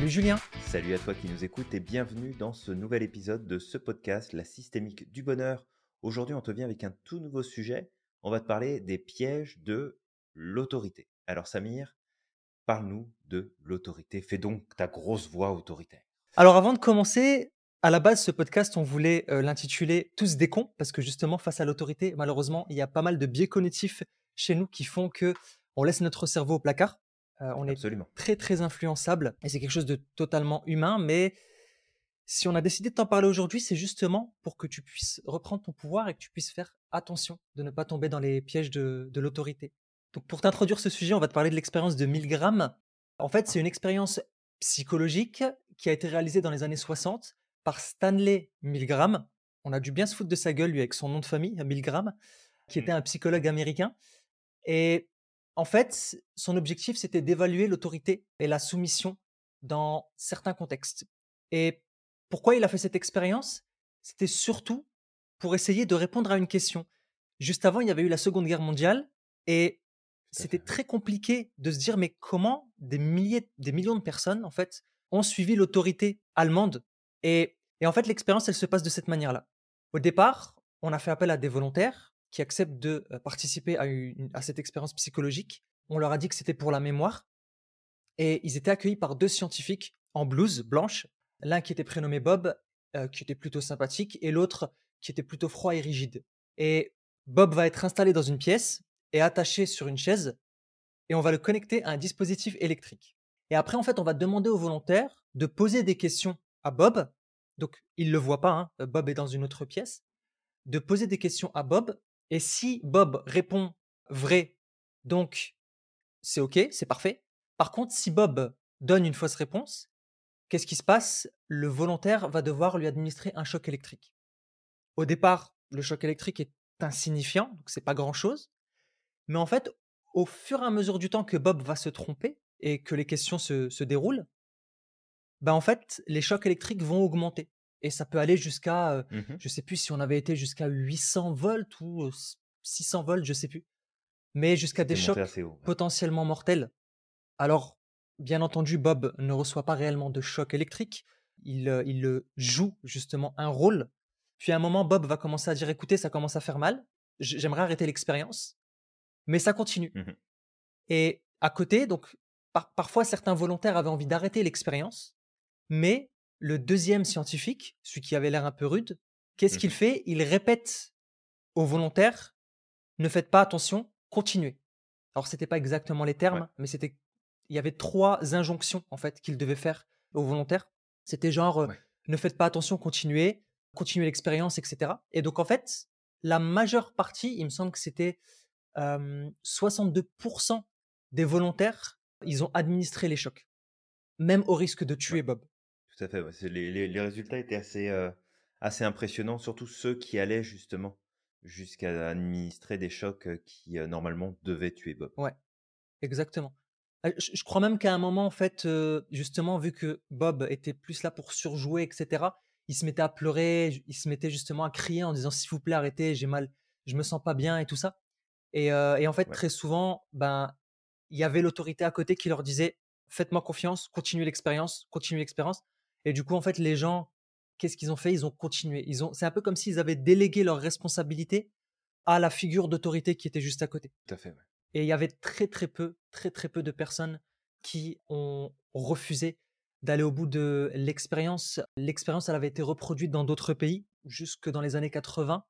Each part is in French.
Salut Julien. Salut à toi qui nous écoutes et bienvenue dans ce nouvel épisode de ce podcast, La systémique du bonheur. Aujourd'hui, on te vient avec un tout nouveau sujet. On va te parler des pièges de l'autorité. Alors Samir, parle-nous de l'autorité. Fais donc ta grosse voix autoritaire. Alors avant de commencer, à la base, ce podcast, on voulait euh, l'intituler Tous des cons, parce que justement, face à l'autorité, malheureusement, il y a pas mal de biais cognitifs chez nous qui font que on laisse notre cerveau au placard. Euh, on est très très influençable et c'est quelque chose de totalement humain. Mais si on a décidé de t'en parler aujourd'hui, c'est justement pour que tu puisses reprendre ton pouvoir et que tu puisses faire attention de ne pas tomber dans les pièges de, l'autorité. Donc pour t'introduire ce sujet, on va te parler de l'expérience de Milgram. En fait, c'est une expérience psychologique qui a été réalisée dans les années 60 par Stanley Milgram. On a dû bien se foutre de sa gueule, lui, avec son nom de famille, Milgram, qui mmh. était un psychologue américain. Et en fait, son objectif, c'était d'évaluer l'autorité et la soumission dans certains contextes. Et pourquoi il a fait cette expérience? C'était surtout pour essayer de répondre à une question. Juste avant, il y avait eu la Seconde Guerre mondiale et c'était très compliqué de se dire mais comment des milliers, des millions de personnes en fait ont suivi l'autorité allemande et, et en fait l'expérience elle se passe de cette manière-là. Au départ, on a fait appel à des volontaires qui acceptent de participer à, cette expérience psychologique. On leur a dit que c'était pour la mémoire. Et ils étaient accueillis par deux scientifiques en blouse blanche. L'un qui était prénommé Bob, qui était plutôt sympathique, et l'autre qui était plutôt froid et rigide. Et Bob va être installé dans une pièce et attaché sur une chaise, et on va le connecter à un dispositif électrique. Et après, en fait, on va demander aux volontaires de poser des questions à Bob. Donc, il ne le voit pas, hein, Bob est dans une autre pièce. De poser des questions à Bob et si Bob répond vrai, donc c'est OK, c'est parfait. Par contre, si Bob donne une fausse réponse, qu'est-ce qui se passe? Le volontaire va devoir lui administrer un choc électrique. Au départ, le choc électrique est insignifiant, donc c'est pas grand-chose. Mais en fait, au fur et à mesure du temps que Bob va se tromper et que les questions se, déroulent, bah en fait, les chocs électriques vont augmenter. Et ça peut aller jusqu'à, je mmh je sais plus si on avait été jusqu'à 800 volts ou 600 volts, je sais plus. Mais jusqu'à des chocs potentiellement mortels. Alors, bien entendu, Bob ne reçoit pas réellement de choc électrique. Il, il joue justement un rôle. Puis à un moment, Bob va commencer à dire écoutez, ça commence à faire mal. J'aimerais arrêter l'expérience. Mais ça continue. Mmh Et à côté, donc, parfois, certains volontaires avaient envie d'arrêter l'expérience. Mais le deuxième scientifique, celui qui avait l'air un peu rude, qu'est-ce qu'il mmh fait? Il répète aux volontaires ne faites pas attention, continuez. Alors c'était pas exactement les termes, mais c'était il y avait trois injonctions en fait qu'il devait faire aux volontaires. C'était genre ne faites pas attention, continuez, continuez l'expérience, etc. Et donc en fait, la majeure partie, il me semble que c'était 62% des volontaires, ils ont administré les chocs, même au risque de tuer Bob. Tout à fait, Les, résultats étaient assez, euh, assez impressionnants, surtout ceux qui allaient justement jusqu'à administrer des chocs euh, qui euh, normalement devaient tuer Bob. Ouais, exactement. Ah, je, crois même qu'à un moment, en fait, justement, vu que Bob était plus là pour surjouer, etc., il se mettait à pleurer, il se mettait justement à crier en disant s'il vous plaît, arrêtez, j'ai mal, je me sens pas bien et tout ça. Et, et en fait, très souvent, ben, il y avait l'autorité à côté qui leur disait faites-moi confiance, continuez l'expérience, continuez l'expérience. Et du coup, en fait, les gens, qu'est-ce qu'ils ont fait? Ils ont continué. Ils ont, c'est un peu comme s'ils avaient délégué leur responsabilité à la figure d'autorité qui était juste à côté. Tout à fait. Et il y avait très très peu, très très peu de personnes qui ont refusé d'aller au bout de l'expérience. L'expérience, elle avait été reproduite dans d'autres pays jusque dans les années 80.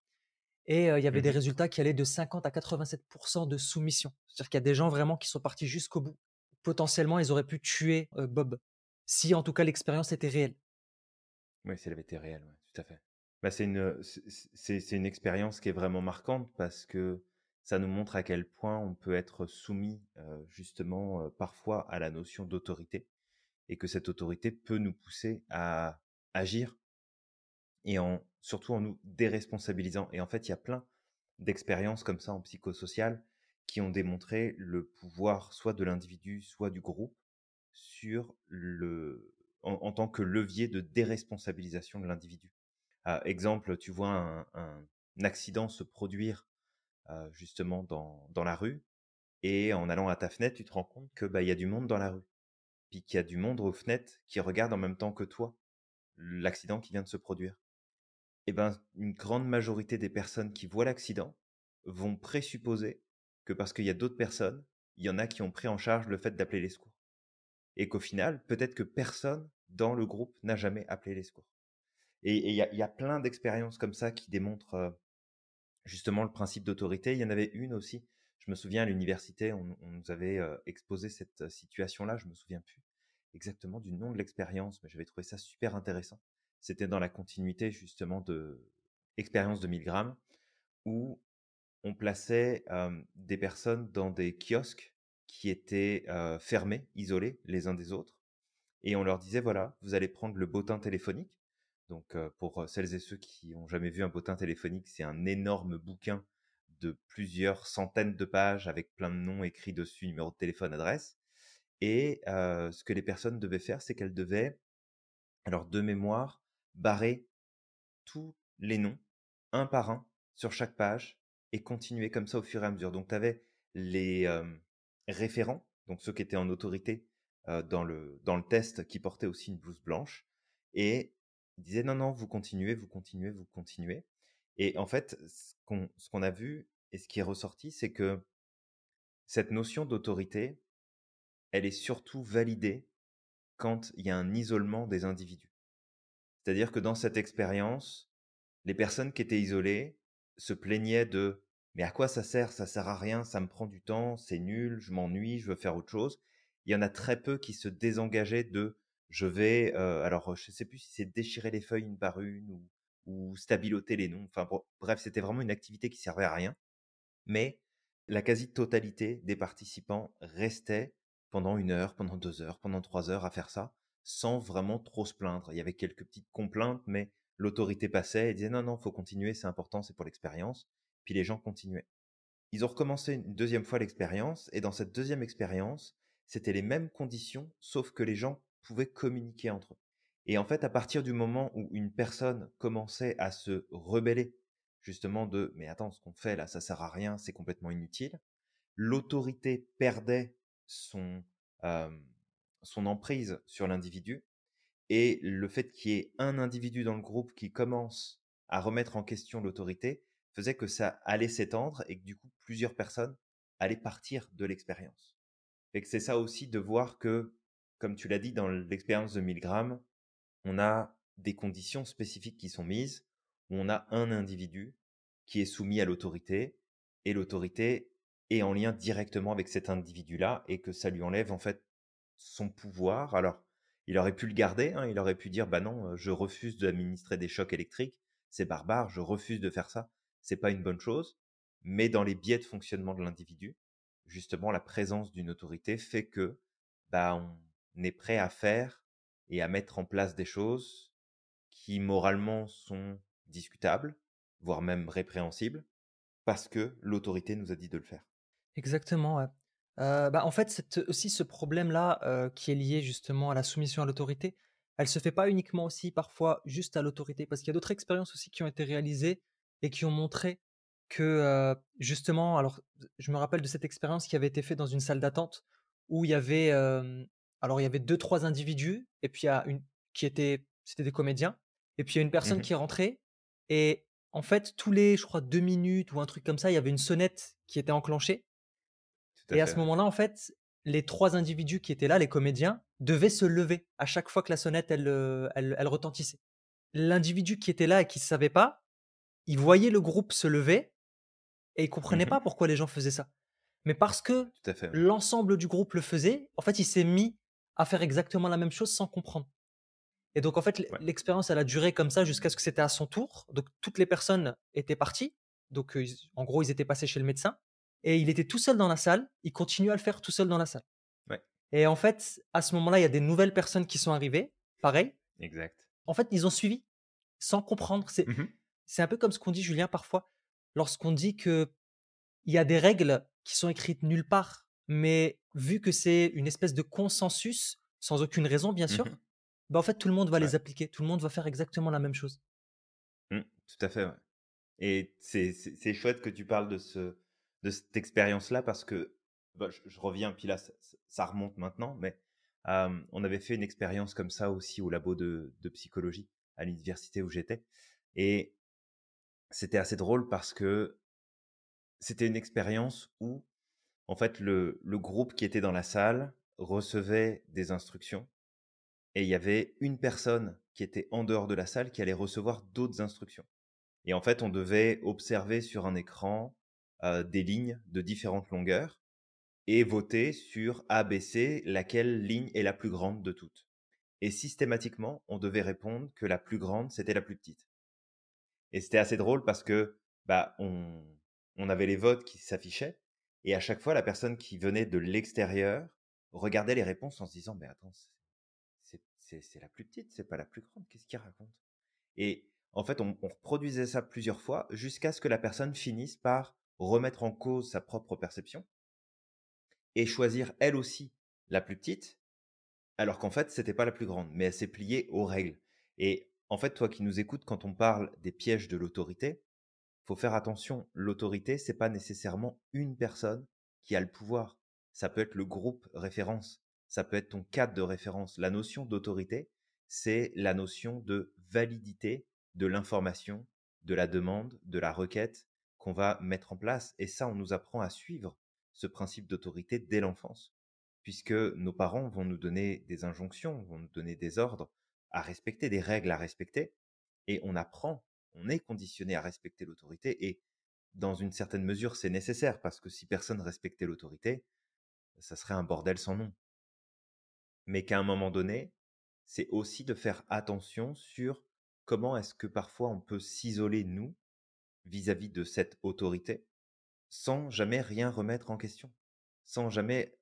Et il y avait des mmh résultats qui allaient de 50 à 87% de soumission. C'est-à-dire qu'il y a des gens vraiment qui sont partis jusqu'au bout. Potentiellement, ils auraient pu tuer Bob si en tout cas l'expérience était réelle. Oui, si elle avait été réelle, tout à fait. Bah, c'est une, c'est, une expérience qui est vraiment marquante parce que ça nous montre à quel point on peut être soumis justement parfois à la notion d'autorité et que cette autorité peut nous pousser à agir et en surtout en nous déresponsabilisant. Et en fait, il y a plein d'expériences comme ça en psychosocial qui ont démontré le pouvoir soit de l'individu, soit du groupe en, tant que levier de déresponsabilisation de l'individu. Euh, exemple, tu vois un, accident se produire euh, justement dans, dans, la rue et en allant à ta fenêtre, tu te rends compte que bah, y a du monde dans la rue. puis qu'il y a du monde aux fenêtres qui regarde en même temps que toi l'accident qui vient de se produire. Eh ben, une grande majorité des personnes qui voient l'accident vont présupposer que parce qu'il y a d'autres personnes, il y en a qui ont pris en charge le fait d'appeler les secours. Et qu'au final, peut-être que personne dans le groupe n'a jamais appelé les secours. Et il y, a plein d'expériences comme ça qui démontrent justement le principe d'autorité. Il y en avait une aussi, je me souviens à l'université, on, nous avait exposé cette situation-là, je me souviens plus exactement du nom de l'expérience, mais j'avais trouvé ça super intéressant. C'était dans la continuité justement de expérience de 1000 grammes, où on plaçait des personnes dans des kiosques qui étaient fermés, isolés les uns des autres, et on leur disait voilà, vous allez prendre le bottin téléphonique. Donc pour celles et ceux qui ont jamais vu un bottin téléphonique, c'est un énorme bouquin de plusieurs centaines de pages avec plein de noms écrits dessus, numéro de téléphone, adresse. Et ce que les personnes devaient faire, c'est qu'elles devaient, alors de mémoire, barrer tous les noms, un par un, sur chaque page, et continuer comme ça au fur et à mesure. Donc tu avais les référents, donc ceux qui étaient en autorité dans, le, dans le test, qui portaient aussi une blouse blanche, et ils disaient non, non, vous continuez, vous continuez, vous continuez. Et en fait, ce qu'on a vu et ce qui est ressorti, c'est que cette notion d'autorité, elle est surtout validée quand il y a un isolement des individus. C'est-à-dire que dans cette expérience, les personnes qui étaient isolées se plaignaient de mais à quoi ça sert? Ça sert à rien, ça me prend du temps, c'est nul, je m'ennuie, je veux faire autre chose. Il y en a très peu qui se désengageaient de je vais, alors je sais plus si c'est déchirer les feuilles une par une ou, ou stabiloter les noms. Enfin bref, c'était vraiment une activité qui servait à rien. Mais la quasi-totalité des participants restait pendant une heure, pendant deux heures, pendant trois heures à faire ça, sans vraiment trop se plaindre. Il y avait quelques petites complaintes, mais l'autorité passait et disait non, non, faut continuer, c'est important, c'est pour l'expérience. Puis les gens continuaient. Ils ont recommencé une deuxième fois l'expérience, et dans cette deuxième expérience, c'était les mêmes conditions, sauf que les gens pouvaient communiquer entre eux. Et en fait, à partir du moment où une personne commençait à se rebeller, justement de mais attends, ce qu'on fait là, ça sert à rien, c'est complètement inutile, l'autorité perdait son, son emprise sur l'individu. Et le fait qu'il y ait un individu dans le groupe qui commence à remettre en question l'autorité faisait que ça allait s'étendre et que du coup plusieurs personnes allaient partir de l'expérience. Et que c'est ça aussi de voir que, comme tu l'as dit dans l'expérience de 1000 grammes, on a des conditions spécifiques qui sont mises, où on a un individu qui est soumis à l'autorité, et l'autorité est en lien directement avec cet individu-là et que ça lui enlève en fait son pouvoir. Alors, il aurait pu le garder, hein, il aurait pu dire bah non, je refuse d'administrer des chocs électriques, c'est barbare, je refuse de faire ça, c'est pas une bonne chose. Mais dans les biais de fonctionnement de l'individu, justement, la présence d'une autorité fait que bah on est prêt à faire et à mettre en place des choses qui moralement sont discutables, voire même répréhensibles, parce que l'autorité nous a dit de le faire. Exactement, ouais. bah, en fait, c'est aussi ce problème-là, qui est lié justement à la soumission à l'autorité, elle se fait pas uniquement aussi parfois juste à l'autorité, parce qu'il y a d'autres expériences aussi qui ont été réalisées et qui ont montré que, justement alors je me rappelle de cette expérience qui avait été faite dans une salle d'attente où il y avait, alors il y avait deux trois individus et puis il y a une qui était c'était des comédiens et puis il y a une personne Mmh qui est rentrée et en fait, tous les, je crois, deux minutes ou un truc comme ça, il y avait une sonnette qui était enclenchée Tout à et à ce moment-là, en fait, les 3 individus qui étaient là, les comédiens, devaient se lever à chaque fois que la sonnette, elle, elle elle retentissait. L'individu qui était là et qui ne savait pas, il voyait le groupe se lever et il comprenait Mmh pas pourquoi les gens faisaient ça. Mais parce que ouais. l'ensemble du groupe le faisait, en fait, il s'est mis à faire exactement la même chose sans comprendre. Et donc en fait, Ouais. l'expérience, elle a duré comme ça jusqu'à ce que c'était à son tour. Donc toutes les personnes étaient parties. Donc, ils en gros, ils étaient passés chez le médecin et il était tout seul dans la salle. Il continuait à le faire tout seul dans la salle. Ouais. Et en fait, à ce moment-là, il y a des nouvelles personnes qui sont arrivées, pareil. Exact. En fait, ils ont suivi sans comprendre. C'est Mmh c'est un peu comme ce qu'on dit, Julien, parfois, lorsqu'on dit qu'il y a des règles qui sont écrites nulle part, mais vu que c'est une espèce de consensus, sans aucune raison, bien Mmh sûr, bah, en fait, tout le monde va Ouais. les appliquer. Tout le monde va faire exactement la même chose. Mmh, tout à fait, ouais. Et c'est chouette que tu parles de ce de cette expérience-là parce que, bah, je je reviens, puis là, ça ça ça remonte maintenant, mais on avait fait une expérience comme ça aussi au labo de, de psychologie à l'université où j'étais. Et c'était assez drôle parce que c'était une expérience où, en fait, le, le groupe qui était dans la salle recevait des instructions et il y avait une personne qui était en dehors de la salle qui allait recevoir d'autres instructions. Et en fait, on devait observer sur un écran des lignes de différentes longueurs et voter sur A, B, C, laquelle ligne est la plus grande de toutes. Et systématiquement, on devait répondre que la plus grande, c'était la plus petite. Et c'était assez drôle parce que bah, on, on avait les votes qui s'affichaient et à chaque fois, la personne qui venait de l'extérieur regardait les réponses en se disant, mais attends, c'est la plus petite, c'est pas la plus grande, qu'est-ce qu'il raconte? Et en fait, on, on, reproduisait ça plusieurs fois jusqu'à ce que la personne finisse par remettre en cause sa propre perception et choisir elle aussi la plus petite, alors qu'en fait, c'était pas la plus grande, mais elle s'est pliée aux règles. Et en fait, toi qui nous écoutes, quand on parle des pièges de l'autorité, faut faire attention. L'autorité, c'est pas nécessairement une personne qui a le pouvoir. Ça peut être le groupe référence. Ça peut être ton cadre de référence. La notion d'autorité, c'est la notion de validité de l'information, de la demande, de la requête qu'on va mettre en place. Et ça, on nous apprend à suivre ce principe d'autorité dès l'enfance, puisque nos parents vont nous donner des injonctions, vont nous donner des ordres à respecter, des règles à respecter, et on apprend on est conditionné à respecter l'autorité et dans une certaine mesure, c'est nécessaire parce que si personne respectait l'autorité, ça serait un bordel sans nom. Mais qu'à un moment donné, c'est aussi de faire attention sur comment est-ce que parfois on peut s'isoler, nous, vis-à-vis de cette autorité, sans jamais rien remettre en question, sans jamais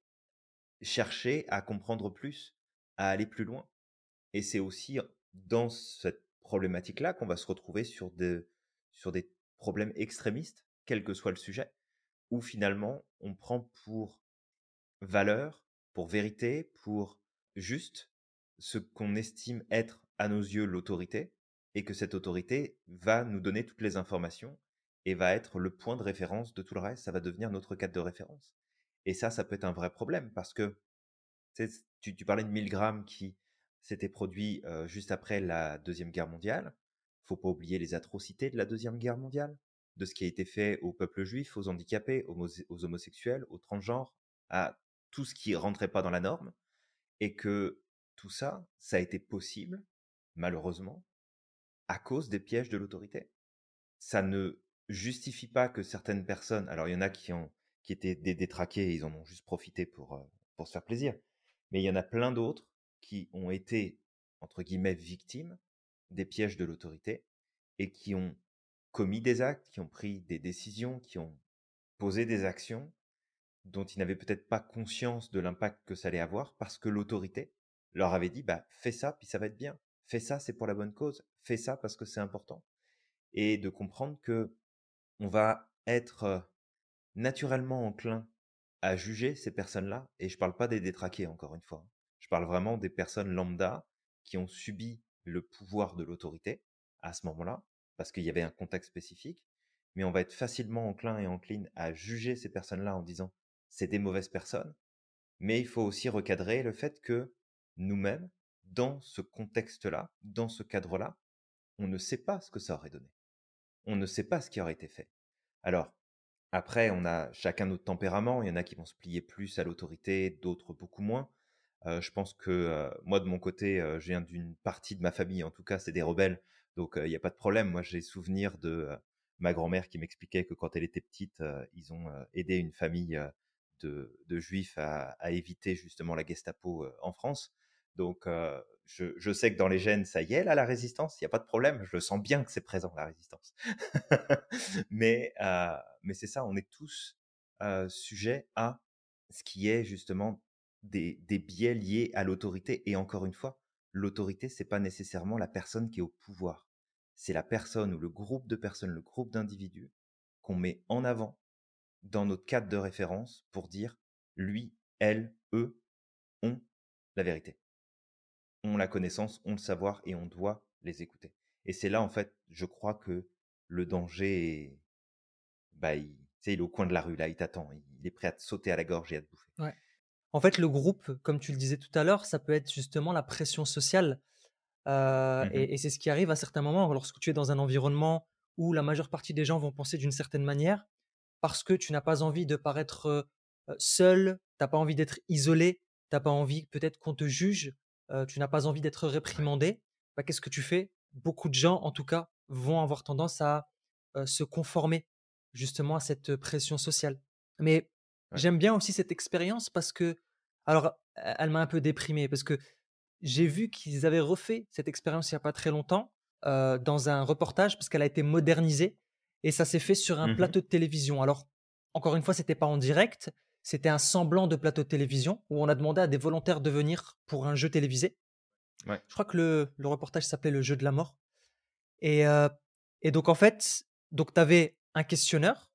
chercher à comprendre plus, à aller plus loin. Et c'est aussi dans cette problématique-là qu'on va se retrouver sur, sur des problèmes extrémistes, quel que soit le sujet, où finalement on prend pour valeur, pour vérité, pour juste ce qu'on estime être à nos yeux l'autorité, et que cette autorité va nous donner toutes les informations et va être le point de référence de tout le reste, ça va devenir notre cadre de référence. Et ça, ça peut être un vrai problème parce que tu, tu parlais de Milgram qui c'était produit juste après la Deuxième Guerre mondiale. Faut pas oublier les atrocités de la Deuxième Guerre mondiale, de ce qui a été fait au peuple juif, aux handicapés, aux, homosexuels, aux transgenres, à tout ce qui rentrait pas dans la norme, et que tout ça, ça a été possible, malheureusement, à cause des pièges de l'autorité. Ça ne justifie pas que certaines personnes, alors il y en a qui ont qui étaient détraqués et ils en ont juste profité pour pour se faire plaisir, mais il y en a plein d'autres qui ont été, entre guillemets, victimes des pièges de l'autorité et qui ont commis des actes, qui ont pris des décisions, qui ont posé des actions dont ils n'avaient peut-être pas conscience de l'impact que ça allait avoir parce que l'autorité leur avait dit bah fais ça puis ça va être bien. Fais ça c'est pour la bonne cause. Fais ça parce que c'est important. Et de comprendre que on va être naturellement enclin à juger ces personnes-là et je parle pas des détraqués encore une fois je parle vraiment des personnes lambda qui ont subi le pouvoir de l'autorité à ce moment-là, parce qu'il y avait un contexte spécifique, mais on va être facilement enclin et encline à juger ces personnes-là en disant c'est des mauvaises personnes, mais il faut aussi recadrer le fait que nous-mêmes, dans ce contexte-là, dans ce cadre-là, on ne sait pas ce que ça aurait donné. On ne sait pas ce qui aurait été fait. Alors, après, on a chacun notre tempérament, il y en a qui vont se plier plus à l'autorité, d'autres beaucoup moins je pense que moi, de mon côté, je viens d'une partie de ma famille, en tout cas, c'est des rebelles. Donc, il n'y a pas de problème. Moi, j'ai souvenir de ma grand-mère qui m'expliquait que quand elle était petite, ils ont aidé une famille de, juifs à, éviter justement la Gestapo en France. Donc, je, sais que dans les gènes, ça y est, là, la résistance, il n'y a pas de problème. Je sens bien que c'est présent, la résistance. mais c'est ça, on est tous sujets à ce qui est justement des, biais liés à l'autorité. Et encore une fois, l'autorité, c'est pas nécessairement la personne qui est au pouvoir. C'est la personne ou le groupe de personnes, le groupe d'individus qu'on met en avant dans notre cadre de référence pour dire lui, elle, eux ont la vérité. Ont la connaissance, ont le savoir et on doit les écouter. Et c'est là, en fait, je crois que le danger est, bah, il, il est au coin de la rue, là, il t'attend. Il est prêt à te sauter à la gorge et à te bouffer. En fait, le groupe, comme tu le disais tout à l'heure, ça peut être justement la pression sociale. Heu Mmh mh. et et c'est ce qui arrive à certains moments lorsque tu es dans un environnement où la majeure partie des gens vont penser d'une certaine manière, parce que tu n'as pas envie de paraître, heu heu, seul, tu as pas envie d'être isolé, tu as pas envie peut-être qu'on te juge, tu n'as pas envie d'être réprimandé. Bah, qu'est-ce que tu fais? Beaucoup de gens, en tout cas, vont avoir tendance à, se conformer justement à cette, pression sociale. Mais Ouais. j'aime bien aussi cette expérience parce que alors, elle m'a un peu déprimé parce que j'ai vu qu'ils avaient refait cette expérience il y a pas très longtemps, heu, dans un reportage parce qu'elle a été modernisée et ça s'est fait sur un Mmh mh. plateau de télévision. Alors, encore une fois, c'était pas en direct, c'était un semblant de plateau de télévision où on a demandé à des volontaires de venir pour un jeu télévisé. Ouais. Je crois que le le reportage s'appelait «Le jeu de la mort» et heu et donc en fait, donc tu avais un questionneur,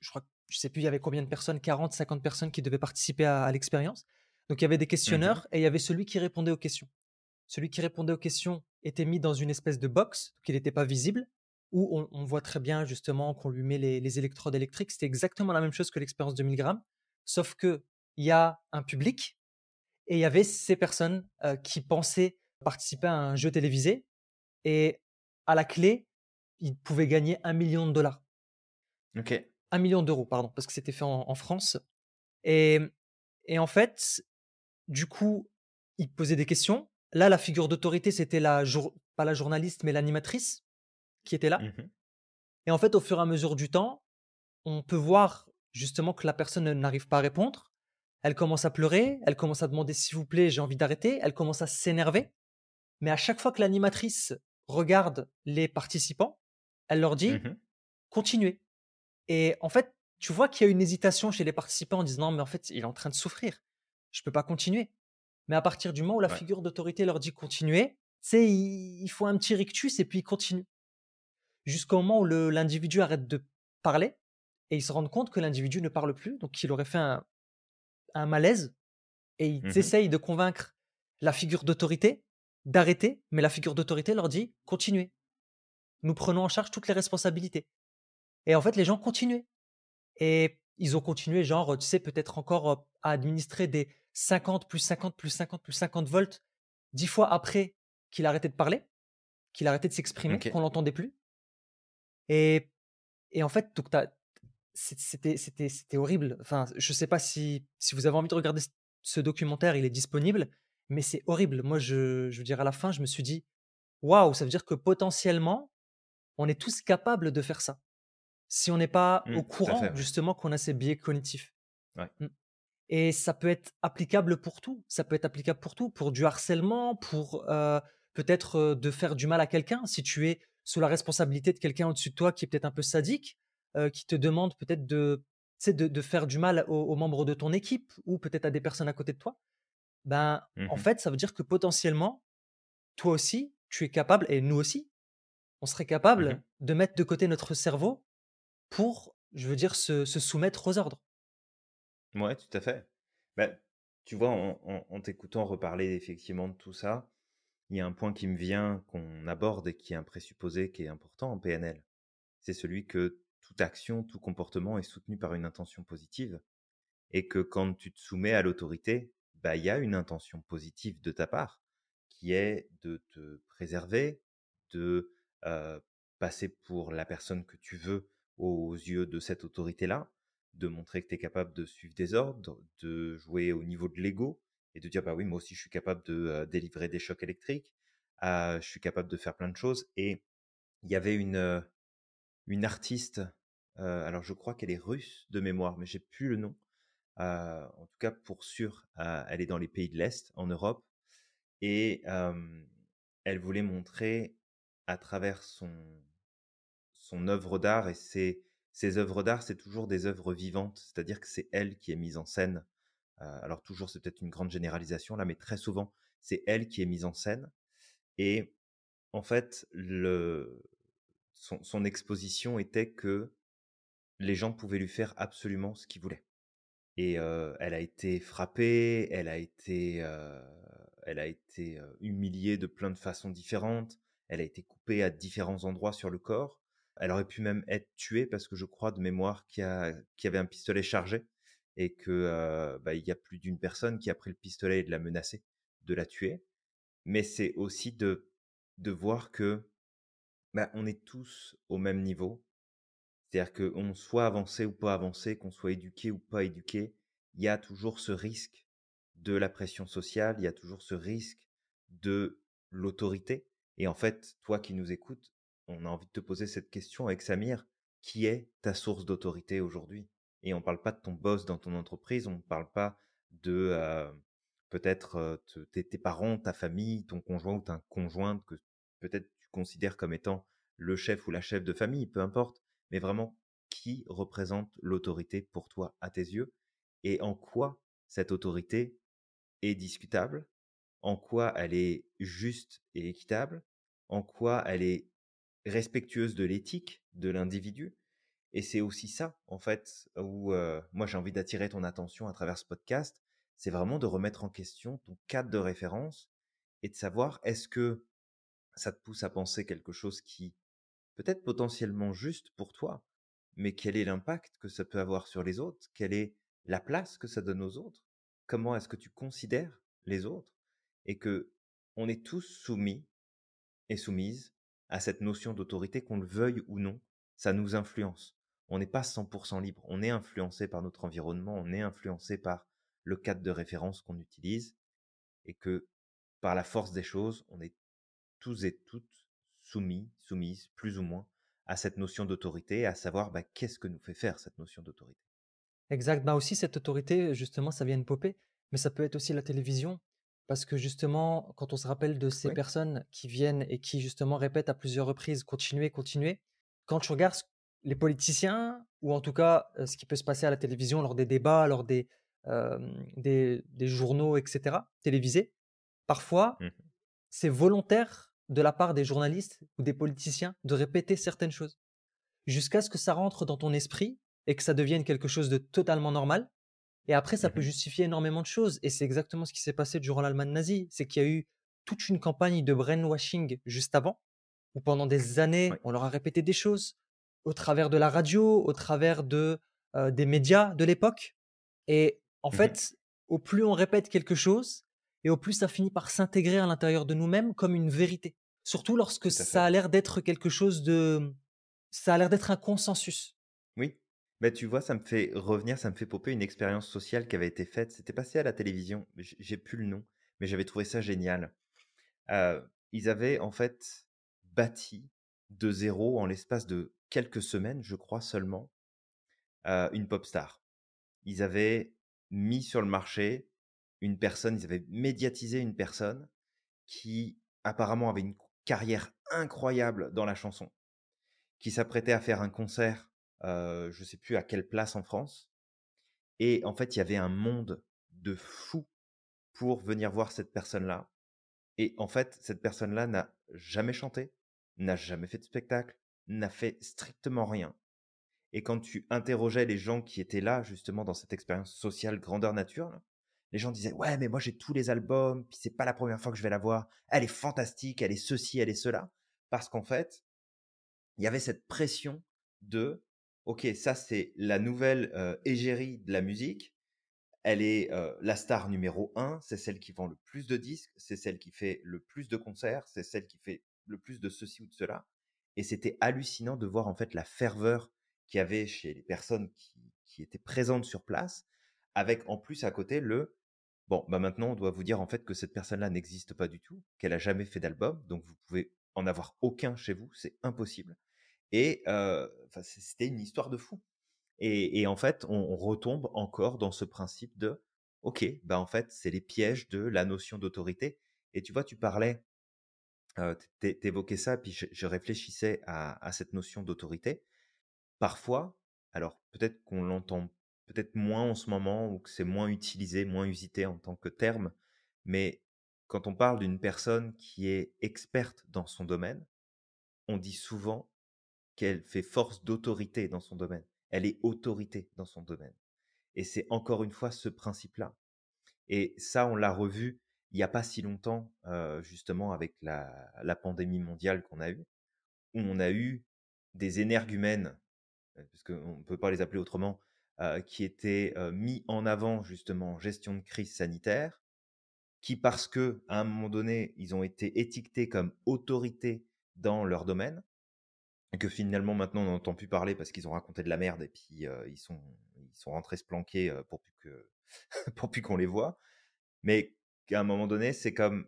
je crois je sais plus il y avait combien de personnes, 40-50 personnes qui devaient participer à à l'expérience. Donc il y avait des Mmh questionneurs et il y avait celui qui répondait aux questions. Celui qui répondait aux questions était mis dans une espèce de box, qui n'était pas visible, où on on voit très bien justement qu'on lui met les les électrodes électriques. C'était exactement la même chose que l'expérience de 1000 grammes, sauf qu'il y a un public et il y avait ces personnes, heu, qui pensaient participer à un jeu télévisé et à la clé, ils pouvaient gagner 1 000 000 $. OK. 1 000 000 €, pardon, parce que c'était fait en en France et et en fait, du coup, ils posaient des questions. Là, la figure d'autorité, c'était la jour pas la journaliste, mais l'animatrice qui était là Mmh mh. et en fait, au fur et à mesure du temps, on peut voir justement que la personne, n'arrive pas à répondre. Elle commence à pleurer, elle commence à demander: «S'il vous plaît, j'ai envie d'arrêter». Elle commence à s'énerver, mais à chaque fois que l'animatrice regarde les participants, elle leur Mmh dit: mh. «Continuez». Et en fait, tu vois qu'il y a une hésitation chez les participants en disant: «Non, mais en fait, il est en train de souffrir. Je peux pas continuer». Mais à partir du moment où la Ouais. figure d'autorité leur dit: sais, ils ils font un petit rictus et puis ils continuent. Jusqu'au moment où l'individu arrête de parler et ils se rendent compte que l'individu ne parle plus, donc qu'il aurait fait un un malaise et ils Mmh mh. essayent de convaincre la figure d'autorité d'arrêter, mais la figure d'autorité leur dit: «Continuez. Nous prenons en charge toutes les responsabilités». Et en fait, les gens continuaient. Et ils ont continué genre, tu sais, peut-être encore, à administrer des 50 plus 50 plus 50 plus 50 volts 10 fois après qu'il a arrêté de parler, qu'il a arrêté de s'exprimer, OK. qu'on l'entendait plus. Et et en fait, donc c'était c'était c'était horrible. Enfin, je sais pas si si vous avez envie de regarder ce documentaire, il est disponible, mais c'est horrible. Moi, je je veux dire à la fin, je me suis dit: «Waouh, ça veut dire que potentiellement, on est tous capables de faire ça». Si on n'est pas Mmh, au fait, courant ouais. justement qu'on a ces biais cognitifs. Ouais. Mmh. Et ça peut être applicable pour tout. Ça peut être applicable pour tout, pour du harcèlement, pour, heu, peut-être, heu, de faire du mal à quelqu'un. Si tu es sous la responsabilité de quelqu'un au-dessus de toi qui est peut-être un peu sadique, heu, qui te demande peut-être de de de faire du mal aux aux membres de ton équipe ou peut-être à des personnes à côté de toi, ben, Mmh en fait, ça veut dire que potentiellement, toi aussi, tu es capable et nous aussi, on serait capable de mettre de côté notre cerveau pour, je veux dire, se soumettre aux ordres. Mouais, tout à fait. Bah, tu vois, en t'écoutant reparler effectivement de tout ça, il y a un point qui me vient, qu'on aborde et qui est un présupposé qui est important en PNL. C'est celui que toute action, tout comportement est soutenu par une intention positive et que quand tu te soumets à l'autorité, bah, il y a une intention positive de ta part qui est de te préserver, de, heu, passer pour la personne que tu veux aux yeux de cette autorité-là, de montrer que tu es capable de suivre des ordres, de jouer au niveau de l'ego et de dire: «Bah, oui, moi aussi je suis capable de, heu, délivrer des chocs électriques, ah, je suis capable de faire plein de choses» et il y avait une, heu, une artiste, heu, alors je crois qu'elle est russe de mémoire, mais j'ai plus le nom. En tout cas pour sûr, elle est dans les pays de l'Est, en Europe et elle voulait montrer à travers son son œuvre d'art et ses œuvres d'art, c'est toujours des œuvres vivantes, c'est-à-dire que c'est elle qui est mise en scène. Heu, alors toujours, c'est peut-être une grande généralisation là, mais très souvent, c'est elle qui est mise en scène et en fait, son exposition était que les gens pouvaient lui faire absolument ce qu'ils voulaient et heu, elle a été frappée, elle a été, heu, elle a été, humiliée de plein de façons différentes. Elle a été coupée à différents endroits sur le corps. Elle aurait pu même être tuée parce que je crois de mémoire qu'il y y avait un pistolet chargé et que bah, il y a plus d'une personne qui a pris le pistolet et de la menacer, de la tuer. Mais c'est aussi de de voir que bah, on est tous au même niveau. C'est-à-dire qu'on soit avancé ou pas avancé, qu'on soit éduqué ou pas éduqué, il y a toujours ce risque de la pression sociale, il y a toujours ce risque de l'autorité. Et en fait, toi qui nous écoutes, on a envie de te poser cette question avec Samir. Qui est ta source d'autorité aujourd'hui? Et on ne parle pas de ton boss dans ton entreprise, on ne parle pas de euh, peut-être euh, tes, parents, ta famille, ton conjoint ou ta conjointe que peut-être tu considères comme étant le chef ou la chef de famille, peu importe, mais vraiment qui représente l'autorité pour toi à tes yeux? Et en quoi cette autorité est discutable, en quoi elle est juste et équitable, en quoi elle est respectueuse de l'éthique de l'individu. Et c'est aussi ça, en fait, où moi j'ai envie d'attirer ton attention à travers ce podcast, c'est vraiment de remettre en question ton cadre de référence et de savoir est-ce que ça te pousse à penser quelque chose qui peut-être potentiellement juste pour toi, mais quel est l'impact que ça peut avoir sur les autres? Quelle est la place que ça donne aux autres? Comment est-ce que tu considères les autres? Et que on est tous soumis et soumises à cette notion d'autorité, qu'on le veuille ou non, ça nous influence. On n'est pas 100% libre, on est influencé par notre environnement, on est influencé par le cadre de référence qu'on utilise, et que par la force des choses, on est tous et toutes soumis, soumises, plus ou moins, à cette notion d'autorité, à savoir bah, qu'est-ce que nous fait faire cette notion d'autorité. Exact. Bah aussi, cette autorité, justement, ça vient de popper, mais ça peut être aussi la télévision, parce que justement, quand on se rappelle de ces personnes qui viennent et qui justement répètent à plusieurs reprises continuer, continuer, quand tu regardes les politiciens, ou en tout cas ce qui peut se passer à la télévision lors des débats, lors des, des, journaux, etc., télévisés, parfois, mmh c'est volontaire de la part des journalistes ou des politiciens de répéter certaines choses, jusqu'à ce que ça rentre dans ton esprit et que ça devienne quelque chose de totalement normal, et après, ça peut mmh justifier énormément de choses. Et c'est exactement ce qui s'est passé durant l'Allemagne nazie. C'est qu'il y a eu toute une campagne de brainwashing juste avant, où pendant des années, on leur a répété des choses au travers de la radio, au travers de, des médias de l'époque. Et en mmh fait, au plus on répète quelque chose, et au plus ça finit par s'intégrer à l'intérieur de nous-mêmes comme une vérité. Surtout lorsque ça a l'air d'être quelque chose de... Ça a l'air d'être un consensus. Oui, bah, tu vois, ça me fait revenir, ça me fait popper une expérience sociale qui avait été faite. C'était passé à la télévision, j'ai plus le nom, mais j'avais trouvé ça génial. ils avaient en fait bâti de zéro en l'espace de quelques semaines, je crois seulement, une pop star. Ils avaient mis sur le marché une personne, ils avaient médiatisé une personne qui apparemment avait une carrière incroyable dans la chanson, qui s'apprêtait à faire un concert je je sais plus à quelle place en France. Et en fait, il y avait un monde de fous pour venir voir cette personne-là. Et en fait, cette personne-là n'a jamais chanté, n'a jamais fait de spectacle, n'a fait strictement rien. Et quand tu interrogeais les gens qui étaient là, justement, dans cette expérience sociale grandeur nature, les gens disaient Ouais, mais moi j'ai tous les albums, puis c'est pas la première fois que je vais la voir. Elle est fantastique, elle est ceci, elle est cela. Parce qu'en fait, il y avait cette pression de ok, ça c'est la nouvelle égérie de la musique. Elle est la star numéro un, c'est celle qui vend le plus de disques, c'est celle qui fait le plus de concerts, c'est celle qui fait le plus de ceci ou de cela. Et c'était hallucinant de voir en fait la ferveur qu'il y avait chez les personnes qui, étaient présentes sur place, avec en plus à côté le bon, bah maintenant on doit vous dire en fait que cette personne-là n'existe pas du tout, qu'elle a jamais fait d'album, donc vous pouvez en avoir aucun chez vous, c'est impossible. Et c'était une histoire de fou. Et, en fait, on, retombe encore dans ce principe de, ok, bah en fait, c'est les pièges de la notion d'autorité. Et tu vois, tu parlais, tu évoquais ça, puis je, réfléchissais à, cette notion d'autorité. Parfois, alors peut-être qu'on l'entend peut-être moins en ce moment, ou que c'est moins utilisé, moins usité en tant que terme, mais quand on parle d'une personne qui est experte dans son domaine, on dit souvent qu'elle fait force d'autorité dans son domaine. Elle est autorité dans son domaine. Et c'est encore une fois ce principe-là. Et ça, on l'a revu il n'y a pas si longtemps, justement, avec la, pandémie mondiale qu'on a eue, où on a eu des énergumènes, parce qu'on ne peut pas les appeler autrement, qui étaient mis en avant justement en gestion de crise sanitaire, qui parce que à un moment donné, ils ont été étiquetés comme autorité dans leur domaine, que finalement maintenant on n'entend plus parler parce qu'ils ont raconté de la merde et puis ils sont ils sont rentrés se planquer pour plus que pour plus qu'on les voit, mais qu'à un moment donné, c'est comme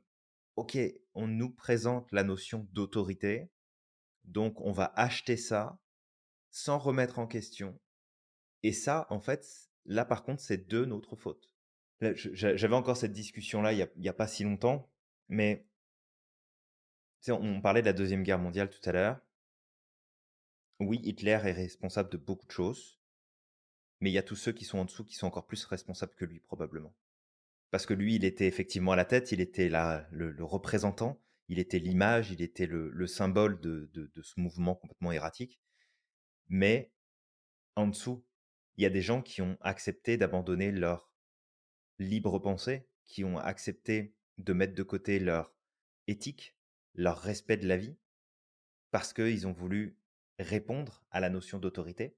ok, on nous présente la notion d'autorité, donc on va acheter ça sans remettre en question. Et ça, en fait, là par contre, c'est de notre faute. J'avais encore cette discussion-là il n'y a, pas si longtemps, mais on parlait de la Deuxième Guerre mondiale tout à l'heure. Oui, Hitler est responsable de beaucoup de choses, mais il y a tous ceux qui sont en dessous qui sont encore plus responsables que lui, probablement. Parce que lui, il était effectivement à la tête, il était le, représentant, il était l'image, il était le, symbole de, ce mouvement complètement erratique. Mais en dessous, il y a des gens qui ont accepté d'abandonner leur libre pensée, qui ont accepté de mettre de côté leur éthique, leur respect de la vie, parce qu'ils ont voulu répondre à la notion d'autorité.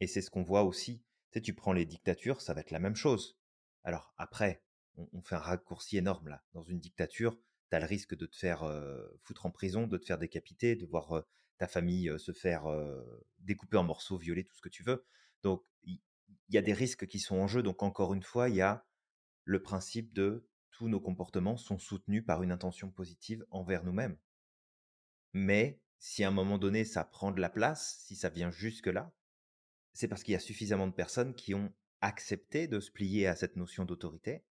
Et c'est ce qu'on voit aussi. Tu sais, tu prends les dictatures, ça va être la même chose. Alors après, on, fait un raccourci énorme là. Dans une dictature, tu as le risque de te faire foutre en prison, de te faire décapiter, de voir ta famille se faire découper en morceaux, violer, tout ce que tu veux. Donc, il y, a des risques qui sont en jeu. Donc, encore une fois, il y a le principe de tous nos comportements sont soutenus par une intention positive envers nous-mêmes. Mais si à un moment donné ça prend de la place, si ça vient jusque-là, c'est parce qu'il y a suffisamment de personnes qui ont accepté de se plier à cette notion d'autorité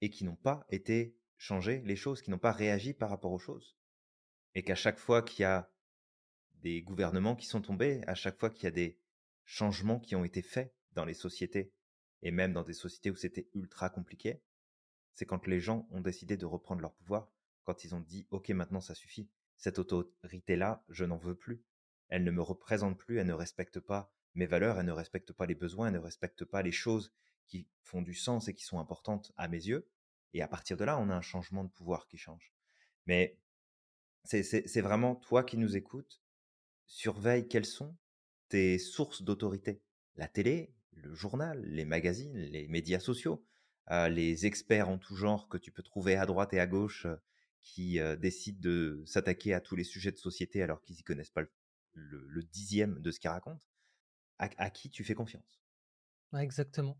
et qui n'ont pas été changer les choses, qui n'ont pas réagi par rapport aux choses. Et qu'à chaque fois qu'il y a des gouvernements qui sont tombés, à chaque fois qu'il y a des changements qui ont été faits dans les sociétés, et même dans des sociétés où c'était ultra compliqué, c'est quand les gens ont décidé de reprendre leur pouvoir, quand ils ont dit OK maintenant ça suffit, cette autorité-là, je n'en veux plus. Elle ne me représente plus, elle ne respecte pas mes valeurs, elle ne respecte pas les besoins, elle ne respecte pas les choses qui font du sens et qui sont importantes à mes yeux. Et à partir de là, on a un changement de pouvoir qui change. Mais c'est vraiment toi qui nous écoutes, surveille quelles sont tes sources d'autorité. La télé, le journal, les magazines, les médias sociaux, euh, les experts en tout genre que tu peux trouver à droite et à gauche euh, qui euh, décident de s'attaquer à tous les sujets de société alors qu'ils n'y connaissent pas le, dixième de ce qu'ils racontent. À, qui tu fais confiance? Exactement.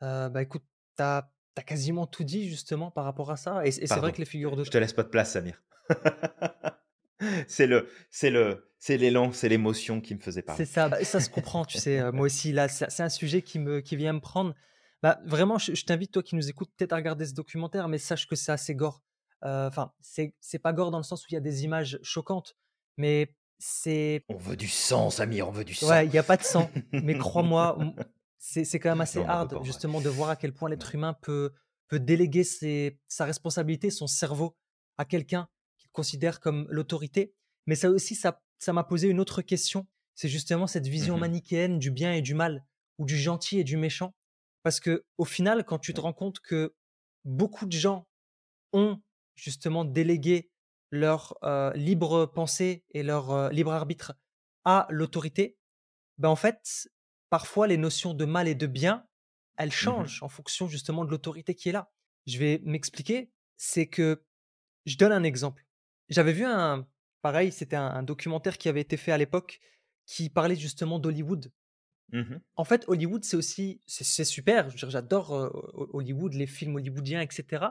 bah écoute, tu as, quasiment tout dit justement par rapport à ça. Et, c'est vrai que les figures de... Je te laisse pas de place, Samir. c'est le, c'est le, c'est l'élan, c'est l'émotion qui me faisait parler. C'est ça, bah, ça se comprend, tu sais. moi aussi, là, c'est un sujet qui me, qui vient me prendre. Bah, vraiment, je, t'invite, toi qui nous écoutes, peut-être à regarder ce documentaire, mais sache que c'est assez gore. Enfin, c'est, c'est pas gore dans le sens où il y a des images choquantes, mais c'est. On veut du sang, Samir, on veut du sang. Ouais, il n'y a pas de sang, mais crois-moi, c'est, quand même assez hard, justement, de voir à quel point l'être humain peut, peut déléguer ses, sa responsabilité, son cerveau à quelqu'un considère comme l'autorité. Mais ça aussi, ça, ça m'a posé une autre question. C'est justement cette vision mmh manichéenne du bien et du mal, ou du gentil et du méchant. Parce que au final, quand tu te rends compte que beaucoup de gens ont justement délégué leur euh, libre pensée et leur euh, libre arbitre à l'autorité, ben en fait, parfois les notions de mal et de bien, elles mmh changent en fonction justement de l'autorité qui est là. Je vais m'expliquer. C'est que je donne un exemple. J'avais vu un, pareil, c'était un, documentaire qui avait été fait à l'époque qui parlait justement d'Hollywood. Mmh en fait, Hollywood, c'est aussi, c'est super. J'adore Hollywood, les films hollywoodiens, etc.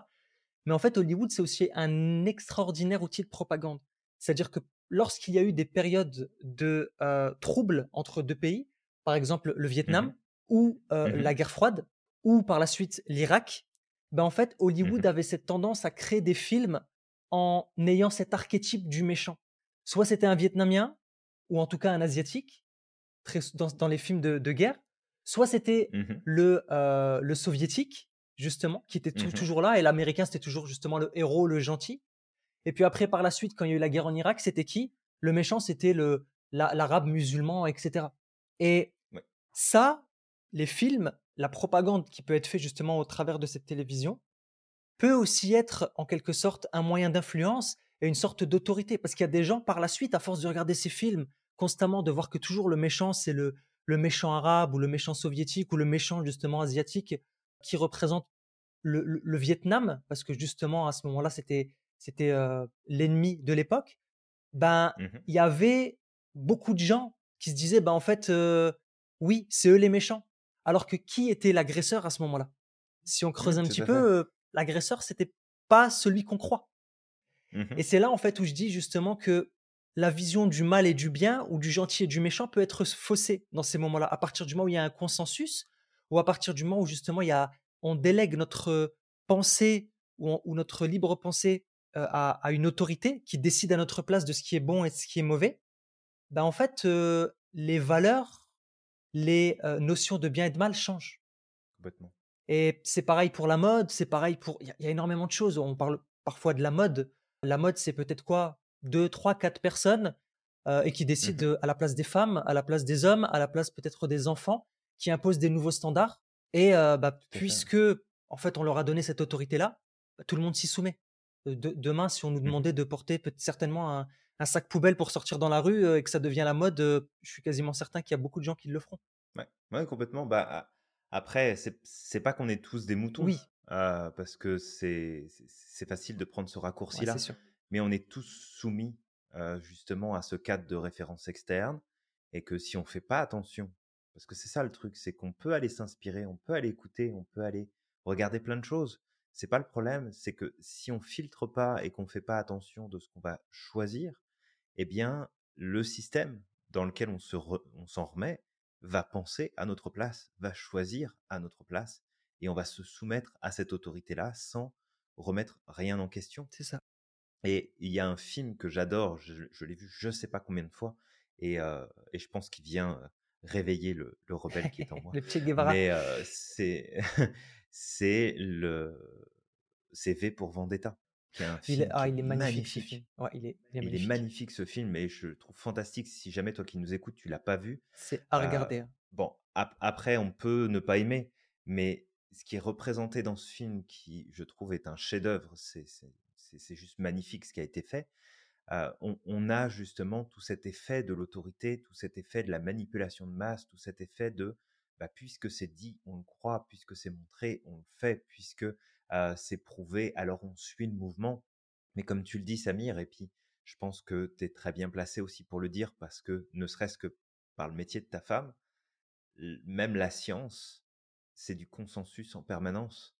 Mais en fait, Hollywood, c'est aussi un extraordinaire outil de propagande. C'est-à-dire que lorsqu'il y a eu des périodes de troubles entre deux pays, par exemple le mmh Vietnam ou mmh la guerre froide, ou par la suite l'Irak, ben en fait, Hollywood avait cette tendance à créer des films en ayant cet archétype du méchant. Soit c'était un Vietnamien, ou en tout cas un Asiatique, très, dans, les films de, guerre, soit c'était mmh le, euh, le Soviétique, justement, qui était mmh toujours là, et l'Américain, c'était toujours justement le héros, le gentil. Et puis après, par la suite, quand il y a eu la guerre en Irak, c'était qui? Le méchant, c'était le l'arabe musulman, etc. Et ça, les films, la propagande qui peut être faite justement au travers de cette télévision, peut aussi être en quelque sorte un moyen d'influence et une sorte d'autorité. Parce qu'il y a des gens par la suite, à force de regarder ces films constamment, de voir que toujours le méchant, c'est le, le méchant arabe ou le méchant soviétique ou le méchant justement asiatique qui représente le, le- Vietnam, parce que justement à ce moment-là c'était c'était euh, l'ennemi de l'époque, ben Mmh il y avait beaucoup de gens qui se disaient ben en fait euh, oui c'est eux les méchants, alors que qui était l'agresseur à ce moment-là? Si on creuse Mmh, un petit peu, euh, l'agresseur c'était pas celui qu'on croit. Mmh Et c'est là en fait où je dis justement que la vision du mal et du bien ou du gentil et du méchant peut être faussée dans ces moments-là. À partir du moment où il y a un consensus ou à partir du moment où justement il y a, on délègue notre pensée ou, on- ou notre libre pensée euh, à, à une autorité qui décide à notre place de ce qui est bon et de ce qui est mauvais, ben en fait euh, les valeurs, les euh, notions de bien et de mal changent. Complètement. Et c'est pareil pour la mode, c'est pareil pour. Il y, a il y a énormément de choses. On parle parfois de la mode. La mode, c'est peut-être quoi? Deux, trois, quatre personnes et qui décident Mmh de- à la place des femmes, à la place des hommes, à la place peut-être des enfants, qui imposent des nouveaux standards. Et euh, bah, puisque, en fait, on leur a donné cette autorité-là, bah, tout le monde s'y soumet. Euh, de- demain, si on nous Mmh demandait de porter certainement un, un sac poubelle pour sortir dans la rue euh, et que ça devient la mode, euh, je suis quasiment certain qu'il y a beaucoup de gens qui le feront. Ouais, ouais, complètement. Bah, après, c'est pas qu'on est tous des moutons, Oui, parce que c'est facile de prendre ce raccourci-là, mais on est tous soumis justement à ce cadre de référence externe, et que si on fait pas attention, parce que c'est ça le truc, c'est qu'on peut aller s'inspirer, on peut aller écouter, on peut aller regarder plein de choses. C'est pas le problème, c'est que si on filtre pas et qu'on fait pas attention de ce qu'on va choisir, eh bien, le système dans lequel on se re- on s'en remet va penser à notre place, va choisir à notre place, et on va se soumettre à cette autorité-là sans remettre rien en question. C'est ça. Et il y a un film que j'adore, je, je l'ai vu je sais pas combien de fois, et, euh, et je pense qu'il vient réveiller le, le rebelle qui est en moi. Le Che Guevara. Mais euh, c'est c'est le c'est V pour Vendetta, qui est un Il est, ah, il est magnifique ce film. Ouais, il est, il est Il est magnifique. ce film et je le trouve fantastique. Si jamais toi qui nous écoutes, tu l'as pas vu, C'est à regarder. hein. bon, ap- après on peut ne pas aimer, mais ce qui est représenté dans ce film, qui je trouve est un chef-d'œuvre, c'est juste magnifique ce qui a été fait. Euh, on, on a justement tout cet effet de l'autorité, tout cet effet de la manipulation de masse, tout cet effet de bah, puisque c'est dit, on le croit, puisque c'est montré, on le fait, puisque euh, c'est prouvé, alors on suit le mouvement. Mais comme tu le dis, Samir, et puis je pense que tu es très bien placé aussi pour le dire, parce que ne serait-ce que par le métier de ta femme, même la science, c'est du consensus en permanence.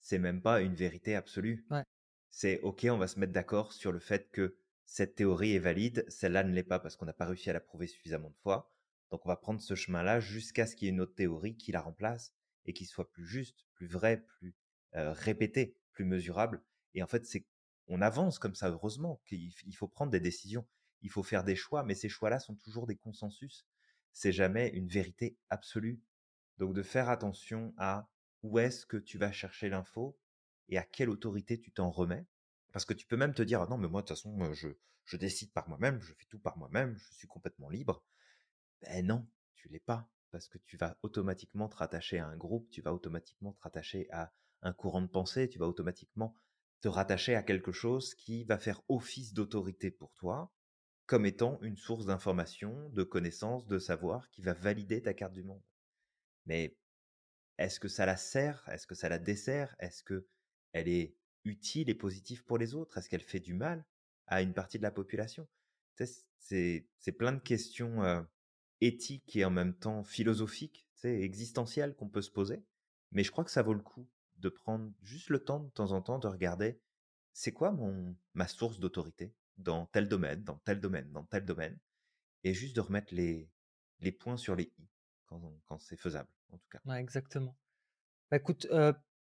C'est même pas une vérité absolue. Ouais, C'est OK, on va se mettre d'accord sur le fait que cette théorie est valide, celle-là ne l'est pas parce qu'on n'a pas réussi à la prouver suffisamment de fois. Donc on va prendre ce chemin-là jusqu'à ce qu'il y ait une autre théorie qui la remplace et qui soit plus juste, plus vrai, plus euh, répété, plus mesurable. Et en fait, c'est on avance comme ça, heureusement, qu'il faut prendre des décisions, il faut faire des choix, mais ces choix-là sont toujours des consensus. C'est jamais une vérité absolue. Donc de faire attention à où est-ce que tu vas chercher l'info et à quelle autorité tu t'en remets. Parce que tu peux même te dire, ah non, mais moi, de toute façon, je, je décide par moi-même, je fais tout par moi-même, je suis complètement libre. Ben non, tu l'es pas. Parce que tu vas automatiquement te rattacher à un groupe, tu vas automatiquement te rattacher à un courant de pensée, tu vas automatiquement te rattacher à quelque chose qui va faire office d'autorité pour toi, comme étant une source d'information, de connaissances, de savoir qui va valider ta carte du monde. Mais est-ce que ça la sert? Est-ce que ça la dessert? Est-ce que elle est utile et positive pour les autres? Est-ce qu'elle fait du mal à une partie de la population? C'est plein de questions éthiques et en même temps philosophiques, existentielles qu'on peut se poser. Mais je crois que ça vaut le coup de prendre juste le temps de temps en temps de regarder c'est quoi mon ma source d'autorité dans tel domaine, dans tel domaine, dans tel domaine, et juste de remettre les les points sur les i quand, quand c'est faisable, en tout cas. exactement. Bah, écoute,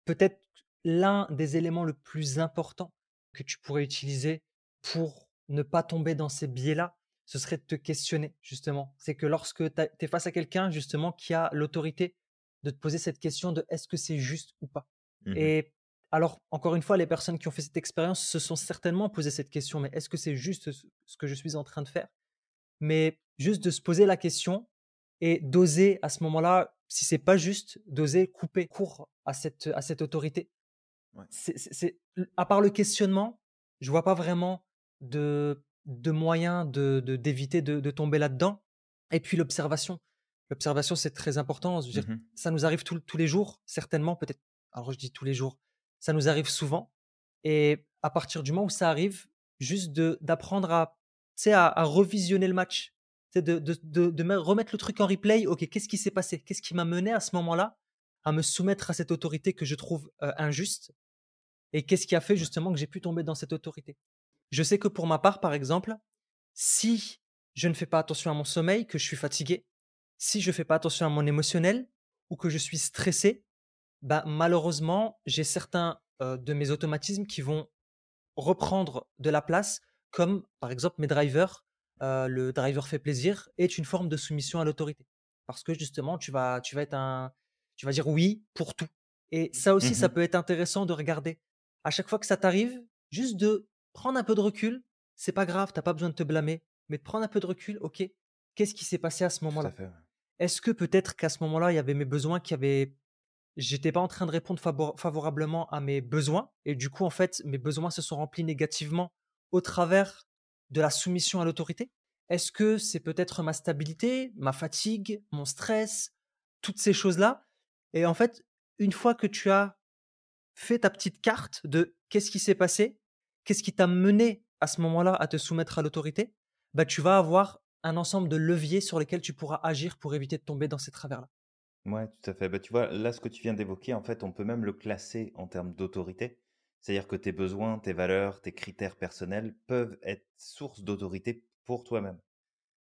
peut-être l'un des éléments le plus important que tu pourrais utiliser pour ne pas tomber dans ces biais-là, ce serait de te questionner, justement. C'est que lorsque tu es face à quelqu'un, justement, qui a l'autorité de te poser cette question de est-ce que c'est juste ou pas? Mmh Et alors, encore une fois, les personnes qui ont fait cette expérience se sont certainement posé cette question, mais est-ce que c'est juste ce que je suis en train de faire? Mais juste de se poser la question et d'oser à ce moment-là, si c'est pas juste, d'oser couper court à cette, à cette autorité. Ouais. C'est, à part le questionnement, je vois pas vraiment de, de moyen de, d'éviter de, de tomber là-dedans. Et puis l'observation. L'observation, c'est très important. Je veux dire, Mmh ça nous arrive tous tous les jours, certainement, peut-être. Alors, je dis tous les jours, ça nous arrive souvent. Et à partir du moment où ça arrive, juste d'apprendre à, à, à revisionner le match, de, de, de, de me- remettre le truc en replay. Ok, qu'est-ce qui s'est passé? Qu'est-ce qui m'a mené à ce moment-là à me soumettre à cette autorité que je trouve euh, injuste? Et qu'est-ce qui a fait justement que j'ai pu tomber dans cette autorité? Je sais que pour ma part, par exemple, si je ne fais pas attention à mon sommeil, que je suis fatigué, si je fais pas attention à mon émotionnel ou que je suis stressé, bah, malheureusement, j'ai certains euh, de mes automatismes qui vont reprendre de la place, comme par exemple mes drivers. euh, le driver fait plaisir est une forme de soumission à l'autorité. Parce que justement, tu vas, tu vas être un, tu vas dire oui pour tout. Et ça aussi, ça Mmh peut être intéressant de regarder. À chaque fois que ça t'arrive, juste de prendre un peu de recul. C'est pas grave, t'as pas besoin de te blâmer, mais de prendre un peu de recul. Ok, qu'est-ce qui s'est passé à ce moment-là? ouais. Est-ce que peut-être qu'à ce moment-là, il y avait mes besoins qui avaient j'étais pas en train de répondre favor- favorablement à mes besoins et du coup en fait mes besoins se sont remplis négativement au travers de la soumission à l'autorité? Est-ce que c'est peut-être ma stabilité, ma fatigue, mon stress, toutes ces choses-là? Et en fait, une fois que tu as fait ta petite carte de qu'est-ce qui s'est passé, qu'est-ce qui t'a mené à ce moment-là à te soumettre à l'autorité, bah tu vas avoir un ensemble de leviers sur lesquels tu pourras agir pour éviter de tomber dans ces travers-là. Ouais, tout à fait. Bah, tu vois, là, ce que tu viens d'évoquer, en fait, on peut même le classer en termes d'autorité. C'est-à-dire que tes besoins, tes valeurs, tes critères personnels peuvent être source d'autorité pour toi-même.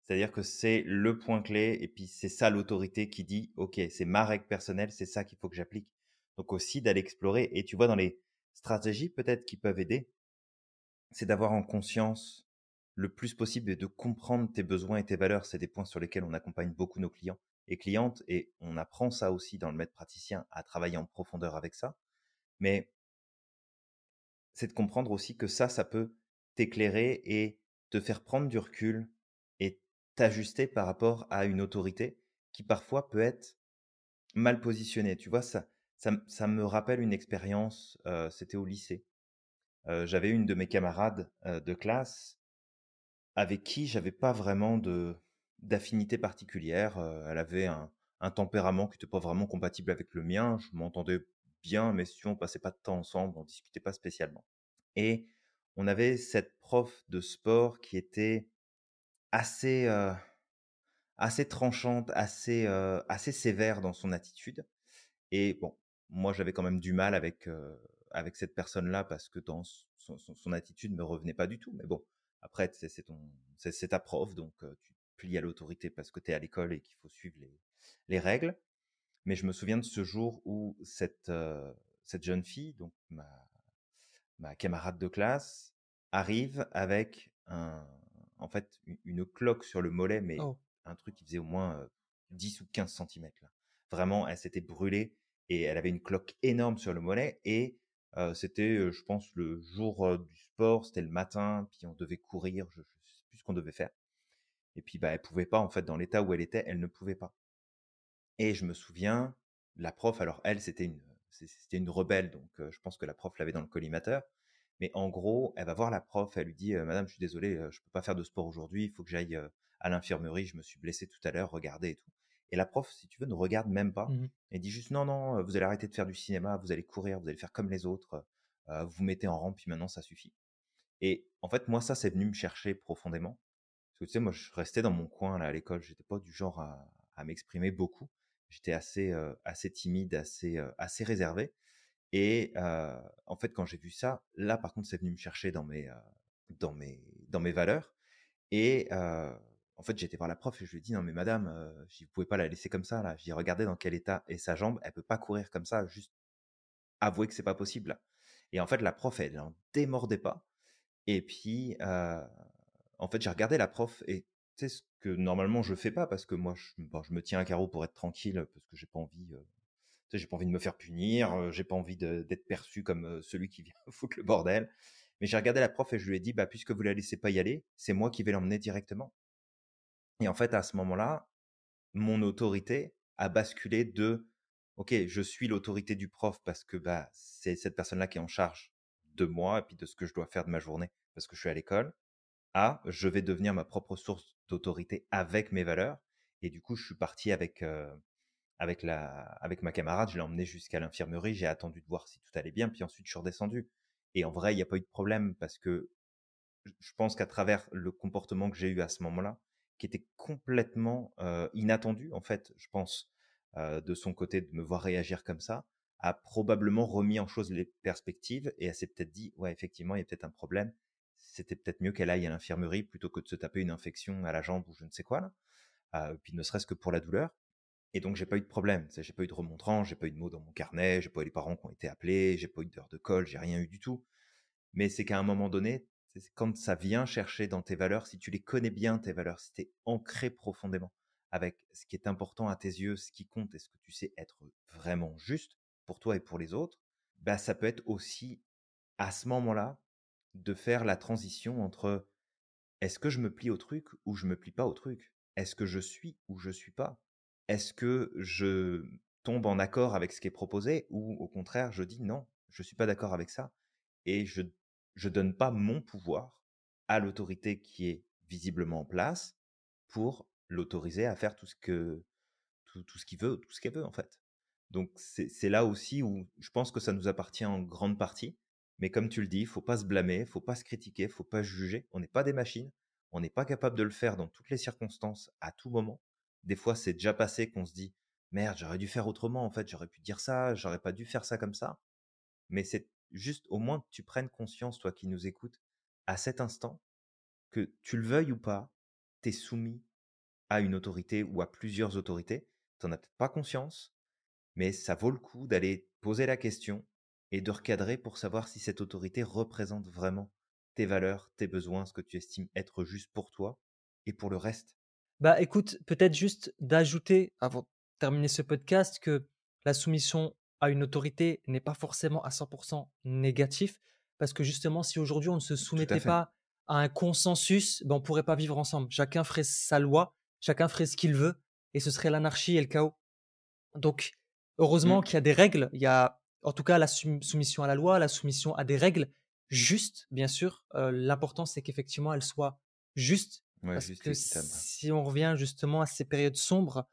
C'est-à-dire que c'est le point clé et puis c'est ça l'autorité qui dit, OK, c'est ma règle personnelle, c'est ça qu'il faut que j'applique. Donc aussi d'aller explorer. Et tu vois, dans les stratégies peut-être qui peuvent aider, c'est d'avoir en conscience le plus possible et de comprendre tes besoins et tes valeurs. C'est des points sur lesquels on accompagne beaucoup nos clients et clientes et on apprend ça aussi dans le maître praticien à travailler en profondeur avec ça. Mais c'est de comprendre aussi que ça, ça peut t'éclairer et te faire prendre du recul et t'ajuster par rapport à une autorité qui parfois peut être mal positionnée. Tu vois, ça, ça, me rappelle une expérience, c'était au lycée. J'avais une de mes camarades de classe avec qui j'avais pas vraiment de d'affinité particulière. Elle avait un, un tempérament qui n'était pas vraiment compatible avec le mien. Je m'entendais bien, mais si on passait pas de temps ensemble, on discutait pas spécialement. Et on avait cette prof de sport qui était assez assez tranchante, assez assez sévère dans son attitude. Et bon, moi j'avais quand même du mal avec avec cette personne-là parce que dans son, son, son attitude me revenait pas du tout. Mais bon, après c'est ton c'est ta prof, donc tu plies à l'autorité parce que tu es à l'école et qu'il faut suivre les les règles. Mais je me souviens de ce jour où cette euh, cette jeune fille, donc ma ma camarade de classe, arrive avec un en fait une cloque sur le mollet, mais Oh, un truc qui faisait au moins euh, 10 ou 15 centimètres là. Vraiment, elle s'était brûlée et elle avait une cloque énorme sur le mollet et c'était, je pense, le jour du sport, c'était le matin, puis on devait courir, je, je sais plus ce qu'on devait faire. Et puis bah elle pouvait pas en fait dans l'état où elle était, elle ne pouvait pas. Et je me souviens, la prof, alors elle, c'était une, c'était une rebelle, donc je pense que la prof l'avait dans le collimateur. Mais en gros, elle va voir la prof, elle lui dit, Madame, je suis désolé, je peux pas faire de sport aujourd'hui, il faut que j'aille à l'infirmerie, je me suis blessé tout à l'heure, regardez et tout. Et la prof, si tu veux, ne regarde même pas. mhm. Elle dit juste, non, non, vous allez arrêter de faire du cinéma, vous allez courir, vous allez faire comme les autres, euh, vous vous mettez en rang, puis maintenant ça suffit. Et en fait, moi, ça, c'est venu me chercher profondément. Parce que tu sais, moi, je restais dans mon coin là à l'école. J'étais pas du genre à, à m'exprimer beaucoup. J'étais assez, euh, assez timide, assez, euh, assez réservé. Et euh, en fait, quand j'ai vu ça, là, par contre, c'est venu me chercher dans mes, euh, dans mes, dans mes valeurs. Et en fait, j'étais voir la prof et je lui ai dit non mais madame, euh, je dis, vous pouvez pas la laisser comme ça là. J'ai regardé dans quel état est sa jambe. Elle peut pas courir comme ça. Juste avouer que c'est pas possible. Et en fait, la prof, elle en démordait pas. Et puis, heu, en fait, j'ai regardé la prof et sais ce que normalement je fais pas parce que moi je me tiens à carreau pour être tranquille, parce que j'ai pas envie, sais, j'ai pas envie de me faire punir, j'ai pas envie d'être perçu comme, celui qui vient foutre le bordel. Mais j'ai regardé la prof et je lui ai dit: «Bah, puisque vous la laissez pas y aller, c'est moi qui vais l'emmener directement» et en fait, à ce moment-là, mon autorité a basculé de: «OK, je suis l'autorité du prof parce que, bah, c'est cette personne-là qui est en charge de moi et puis de ce que je dois faire de ma journée parce que je suis à l'école» à je vais devenir ma propre source d'autorité avec mes valeurs Et du coup, je suis parti avec, euh, avec, la, avec ma camarade, je l'ai emmené jusqu'à l'infirmerie, j'ai attendu de voir si tout allait bien, puis ensuite je suis redescendu. Et en vrai, il n'y a pas eu de problème parce que je pense qu'à travers le comportement que j'ai eu à ce moment-là, qui était complètement inattendu, en fait, je pense, de son côté, de me voir réagir comme ça, a probablement remis en chose les perspectives et elle s'est peut-être dit, ouais, effectivement, il y a peut-être un problème. C'était peut-être mieux qu'elle aille à l'infirmerie plutôt que de se taper une infection à la jambe ou je ne sais quoi, puis ne serait-ce que pour la douleur. Et donc, j'ai pas eu de problème. J'ai pas eu de remontrant, j'ai pas eu de mots dans mon carnet, j'ai pas eu les parents qui ont été appelés, j'ai pas eu d'heure de colle, j'ai rien eu du tout. Mais c'est qu'à un moment donné, quand ça vient chercher dans tes valeurs, si tu les connais bien, tes valeurs, si tu es ancré profondément avec ce qui est important à tes yeux, ce qui compte et ce que tu sais être vraiment juste pour toi et pour les autres, bah, ça peut être aussi à ce moment-là de faire la transition entre est-ce que je me plie au truc ou je me plie pas au truc? Est-ce que je suis ou je suis pas? Est-ce que je tombe en accord avec ce qui est proposé ou au contraire je dis non, je suis pas d'accord avec ça et je je donne pas mon pouvoir à l'autorité qui est visiblement en place pour l'autoriser à faire tout ce que tout, ce qu'il veut, tout ce qu'elle veut en fait. Donc c'est là aussi où je pense que ça nous appartient en grande partie. Mais comme tu le dis, faut pas se blâmer, faut pas se critiquer, faut pas juger. On n'est pas des machines. On n'est pas capable de le faire dans toutes les circonstances, à tout moment. Des fois, c'est déjà passé qu'on se dit merde, j'aurais dû faire autrement. En fait, j'aurais pu dire ça, j'aurais pas dû faire ça comme ça. Mais c'est juste au moins que tu prennes conscience, toi qui nous écoutes, à cet instant, que tu le veuilles ou pas, tu es soumis à une autorité ou à plusieurs autorités. Tu n'en as peut-être pas conscience, mais ça vaut le coup d'aller poser la question et de recadrer pour savoir si cette autorité représente vraiment tes valeurs, tes besoins, ce que tu estimes être juste pour toi et pour le reste. Bah écoute, peut-être juste d'ajouter, avant de terminer ce podcast, que la soumission à une autorité n'est pas forcément à 100% négatif, parce que justement, si aujourd'hui on ne se soumettait pas à un consensus, ben on pourrait pas vivre ensemble. Chacun ferait sa loi, chacun ferait ce qu'il veut, et ce serait l'anarchie et le chaos. Donc, heureusement mmh. qu'il y a des règles. Il y a, en tout cas, la soumission à la loi, la soumission à des règles justes, bien sûr. Euh, l'important, c'est qu'effectivement, elles soient justes. parce que si on revient justement à ces périodes sombres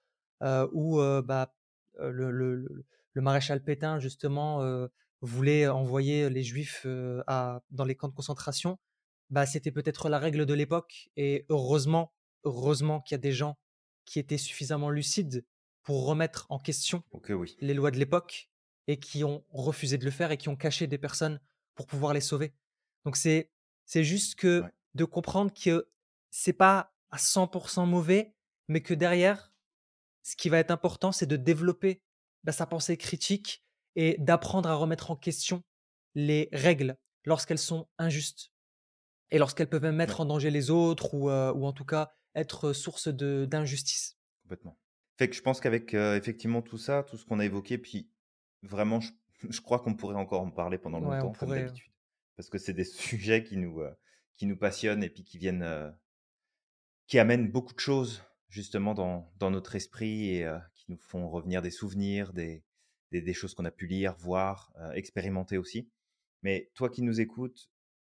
euh, où euh, bah, le, le, le maréchal Pétain, justement, euh, voulait envoyer les juifs euh, à, dans les camps de concentration, bah, c'était peut-être la règle de l'époque. Et heureusement, heureusement qu'il y a des gens qui étaient suffisamment lucides pour remettre en question les lois de l'époque et qui ont refusé de le faire et qui ont caché des personnes pour pouvoir les sauver. Donc c'est c'est juste que de comprendre que c'est pas à 100% mauvais, mais que derrière, ce qui va être important, c'est de développer bah, sa pensée critique et d'apprendre à remettre en question les règles lorsqu'elles sont injustes et lorsqu'elles peuvent même mettre en danger les autres ou, euh, ou en tout cas être source d'injustice. Complètement. Fait que je pense qu'avec euh, effectivement tout ça, tout ce qu'on a évoqué, puis vraiment, je, je crois qu'on pourrait encore en parler pendant longtemps, comme d'habitude. Parce que c'est des sujets qui nous, euh, qui nous passionnent et puis qui viennent, qui amènent beaucoup de choses justement dans, dans notre esprit et nous font revenir des souvenirs, des, des, choses qu'on a pu lire, voir, expérimenter aussi. Mais toi qui nous écoutes,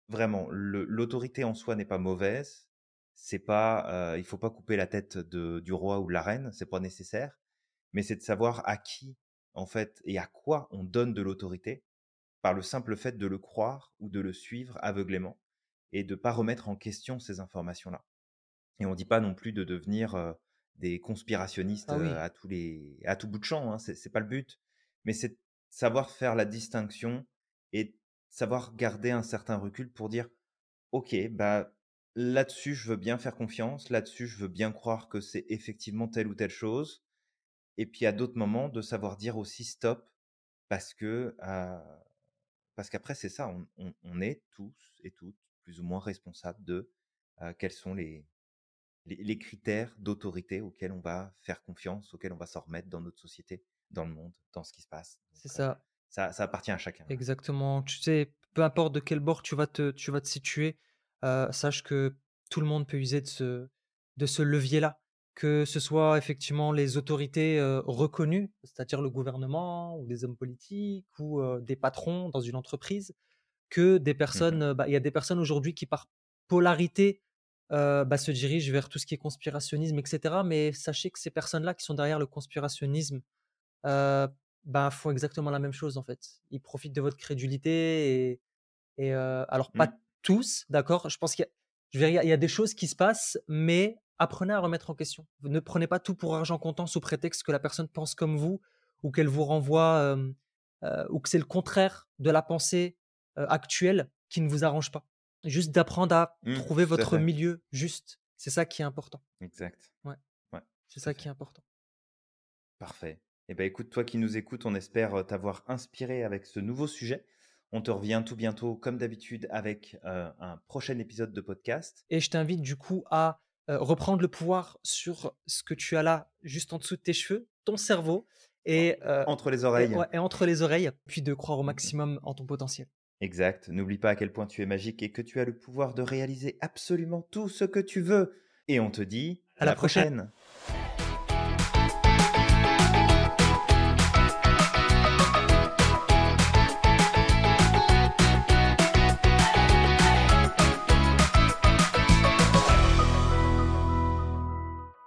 vraiment, l'autorité en soi n'est pas mauvaise. C'est pas, il faut pas couper la tête de, du roi ou de la reine, c'est pas nécessaire. Mais c'est de savoir à qui, en fait, et à quoi on donne de l'autorité par le simple fait de le croire ou de le suivre aveuglément et de pas remettre en question ces informations-là. Et on dit pas non plus de devenir des conspirationnistes ah à tous les à tout bout de champ. Hein, c'est pas le but, mais c'est savoir faire la distinction et savoir garder un certain recul pour dire ok bah là-dessus je veux bien faire confiance, là-dessus je veux bien croire que c'est effectivement telle ou telle chose. Et puis à d'autres moments de savoir dire aussi stop parce que parce qu'après c'est ça, on, est tous et toutes plus ou moins responsables de quels sont les, les, critères d'autorité auxquels on va faire confiance, auxquels on va s'en remettre dans notre société, dans le monde, dans ce qui se passe. C'est ça. ça. Ça appartient à chacun. Exactement. Tu sais, peu importe de quel bord tu vas te, tu vas te situer, sache que tout le monde peut user de ce, de ce levier-là. Que ce soit effectivement les autorités reconnues, c'est-à-dire le gouvernement ou des hommes politiques ou des patrons dans une entreprise, que des mmh personnes, bah, il y a des personnes aujourd'hui qui par polarité euh, bah, se dirigent vers tout ce qui est conspirationnisme, etc. Mais sachez que ces personnes-là qui sont derrière le conspirationnisme euh, bah, font exactement la même chose en fait. Ils profitent de votre crédulité et, et euh, alors pas Mmh. tous, d'accord. Je pense qu'il y, a- y des choses qui se passent, mais apprenez à remettre en question. Vous ne prenez pas tout pour argent comptant sous prétexte que la personne pense comme vous ou qu'elle vous renvoie ou que c'est le contraire de la pensée actuelle qui ne vous arrange pas. Juste d'apprendre à Mmh, trouver à votre milieu juste. C'est ça qui est important. Exact. Ouais. Ouais, C'est ça qui est important. Parfait. Eh ben écoute, toi qui nous écoutes, on espère t'avoir inspiré avec ce nouveau sujet. On te revient tout bientôt, comme d'habitude, avec euh, un prochain épisode de podcast. Et je t'invite du coup à euh, reprendre le pouvoir sur ce que tu as là, juste en dessous de tes cheveux, ton cerveau, et, euh, Entre les et- oreilles. ouais, et entre les oreilles, puis de croire au maximum en ton potentiel. Exact. N'oublie pas à quel point tu es magique et que tu as le pouvoir de réaliser absolument tout ce que tu veux. Et on te dit À la prochaine. prochaine.